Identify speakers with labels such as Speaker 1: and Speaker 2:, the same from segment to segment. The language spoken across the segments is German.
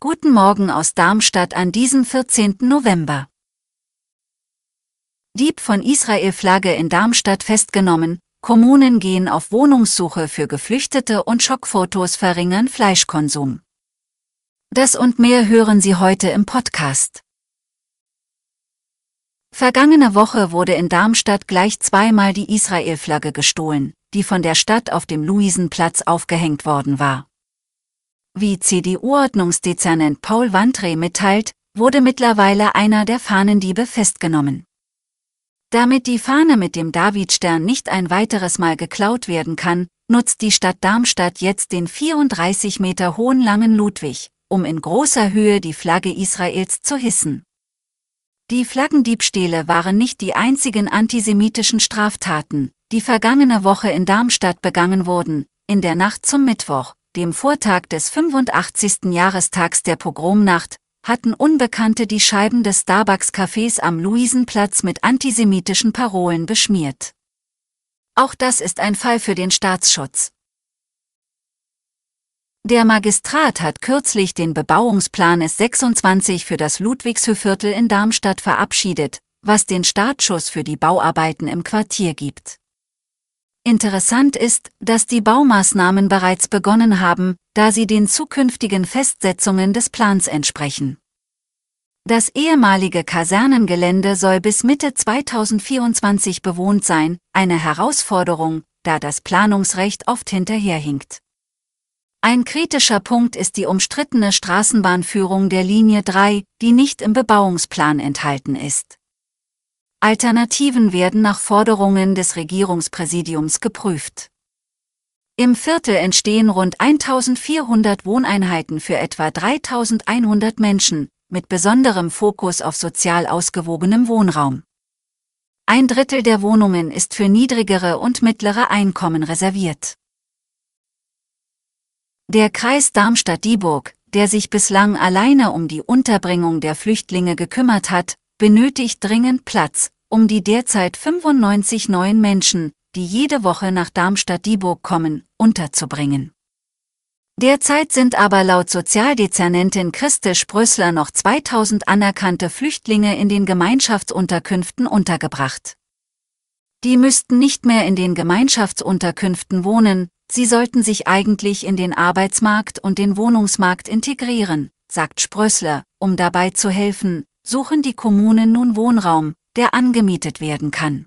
Speaker 1: Guten Morgen aus Darmstadt an diesem 14. November. Dieb von Israel-Flagge in Darmstadt festgenommen, Kommunen gehen auf Wohnungssuche für Geflüchtete und Schockfotos verringern Fleischkonsum. Das und mehr hören Sie heute im Podcast. Vergangene Woche wurde in Darmstadt gleich zweimal die Israel-Flagge gestohlen, die von der Stadt auf dem Luisenplatz aufgehängt worden war. Wie CDU-Ordnungsdezernent Paul Wandre mitteilt, wurde mittlerweile einer der Fahnendiebe festgenommen. Damit die Fahne mit dem Davidstern nicht ein weiteres Mal geklaut werden kann, nutzt die Stadt Darmstadt jetzt den 34 Meter hohen langen Ludwig, um in großer Höhe die Flagge Israels zu hissen. Die Flaggendiebstähle waren nicht die einzigen antisemitischen Straftaten, die vergangene Woche in Darmstadt begangen wurden, in der Nacht zum Mittwoch, dem Vortag des 85. Jahrestags der Pogromnacht, hatten Unbekannte die Scheiben des Starbucks-Cafés am Luisenplatz mit antisemitischen Parolen beschmiert. Auch das ist ein Fall für den Staatsschutz. Der Magistrat hat kürzlich den Bebauungsplan S26 für das Ludwigshöhviertel in Darmstadt verabschiedet, was den Startschuss für die Bauarbeiten im Quartier gibt. Interessant ist, dass die Baumaßnahmen bereits begonnen haben, da sie den zukünftigen Festsetzungen des Plans entsprechen. Das ehemalige Kasernengelände soll bis Mitte 2024 bewohnt sein, eine Herausforderung, da das Planungsrecht oft hinterherhinkt. Ein kritischer Punkt ist die umstrittene Straßenbahnführung der Linie 3, die nicht im Bebauungsplan enthalten ist. Alternativen werden nach Forderungen des Regierungspräsidiums geprüft. Im Viertel entstehen rund 1400 Wohneinheiten für etwa 3100 Menschen, mit besonderem Fokus auf sozial ausgewogenem Wohnraum. Ein Drittel der Wohnungen ist für niedrigere und mittlere Einkommen reserviert. Der Kreis Darmstadt-Dieburg, der sich bislang alleine um die Unterbringung der Flüchtlinge gekümmert hat, benötigt dringend Platz, um die derzeit 95 neuen Menschen, die jede Woche nach Darmstadt-Dieburg kommen, unterzubringen. Derzeit sind aber laut Sozialdezernentin Christe Sprössler noch 2000 anerkannte Flüchtlinge in den Gemeinschaftsunterkünften untergebracht. Die müssten nicht mehr in den Gemeinschaftsunterkünften wohnen, sie sollten sich eigentlich in den Arbeitsmarkt und den Wohnungsmarkt integrieren, sagt Sprössler, um dabei zu helfen, suchen die Kommunen nun Wohnraum, der angemietet werden kann.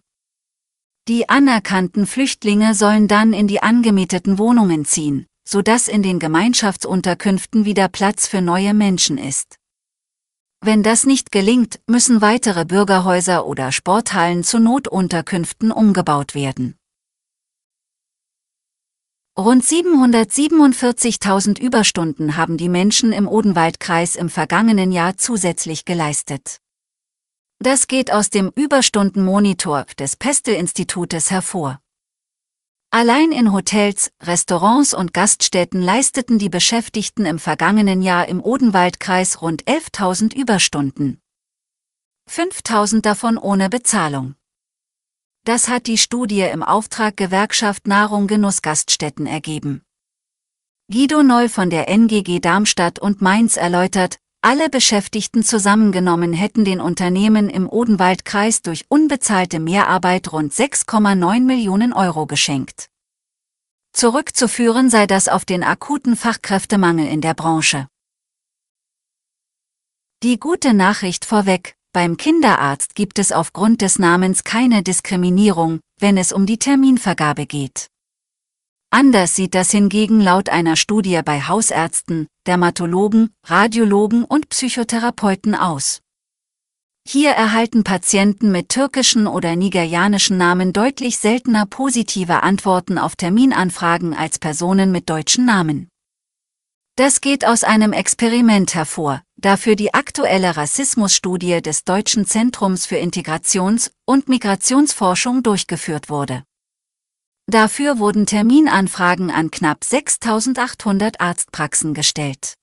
Speaker 1: Die anerkannten Flüchtlinge sollen dann in die angemieteten Wohnungen ziehen, sodass in den Gemeinschaftsunterkünften wieder Platz für neue Menschen ist. Wenn das nicht gelingt, müssen weitere Bürgerhäuser oder Sporthallen zu Notunterkünften umgebaut werden. Rund 747.000 Überstunden haben die Menschen im Odenwaldkreis im vergangenen Jahr zusätzlich geleistet. Das geht aus dem Überstundenmonitor des Pestel-Institutes hervor. Allein in Hotels, Restaurants und Gaststätten leisteten die Beschäftigten im vergangenen Jahr im Odenwaldkreis rund 11.000 Überstunden. 5.000 davon ohne Bezahlung. Das hat die Studie im Auftrag Gewerkschaft Nahrung Genuss Gaststätten ergeben. Guido Neu von der NGG Darmstadt und Mainz erläutert, alle Beschäftigten zusammengenommen hätten den Unternehmen im Odenwaldkreis durch unbezahlte Mehrarbeit rund 6,9 Millionen Euro geschenkt. Zurückzuführen sei das auf den akuten Fachkräftemangel in der Branche. Die gute Nachricht vorweg, beim Kinderarzt gibt es aufgrund des Namens keine Diskriminierung, wenn es um die Terminvergabe geht. Anders sieht das hingegen laut einer Studie bei Hausärzten, Dermatologen, Radiologen und Psychotherapeuten aus. Hier erhalten Patienten mit türkischen oder nigerianischen Namen deutlich seltener positive Antworten auf Terminanfragen als Personen mit deutschen Namen. Das geht aus einem Experiment hervor, da für die aktuelle Rassismusstudie des Deutschen Zentrums für Integrations- und Migrationsforschung durchgeführt wurde. Dafür wurden Terminanfragen an knapp 6800 Arztpraxen gestellt.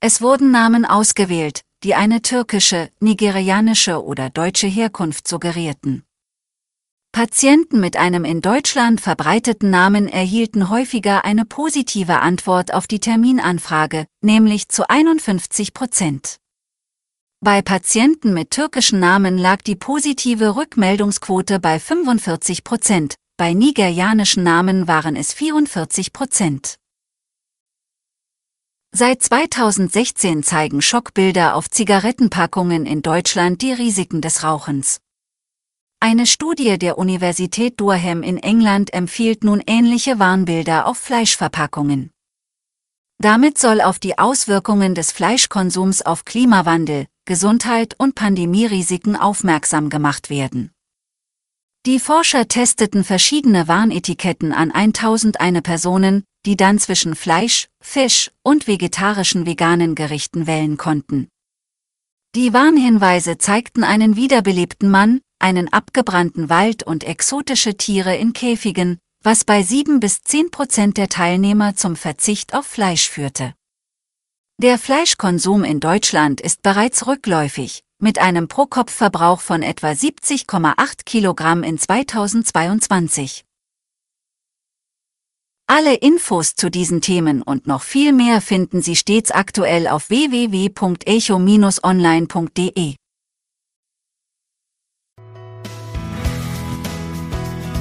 Speaker 1: Es wurden Namen ausgewählt, die eine türkische, nigerianische oder deutsche Herkunft suggerierten. Patienten mit einem in Deutschland verbreiteten Namen erhielten häufiger eine positive Antwort auf die Terminanfrage, nämlich zu 51 Prozent. Bei Patienten mit türkischen Namen lag die positive Rückmeldungsquote bei 45 Prozent, bei nigerianischen Namen waren es 44 Prozent. Seit 2016 zeigen Schockbilder auf Zigarettenpackungen in Deutschland die Risiken des Rauchens. Eine Studie der Universität Durham in England empfiehlt nun ähnliche Warnbilder auf Fleischverpackungen. Damit soll auf die Auswirkungen des Fleischkonsums auf Klimawandel, Gesundheit und Pandemierisiken aufmerksam gemacht werden. Die Forscher testeten verschiedene Warnetiketten an 1001 Personen, die dann zwischen Fleisch, Fisch und vegetarischen veganen Gerichten wählen konnten. Die Warnhinweise zeigten einen wiederbelebten Mann, einen abgebrannten Wald und exotische Tiere in Käfigen, was bei 7 bis 10 Prozent der Teilnehmer zum Verzicht auf Fleisch führte. Der Fleischkonsum in Deutschland ist bereits rückläufig, mit einem Pro-Kopf-Verbrauch von etwa 70,8 Kilogramm in 2022. Alle Infos zu diesen Themen und noch viel mehr finden Sie stets aktuell auf www.echo-online.de.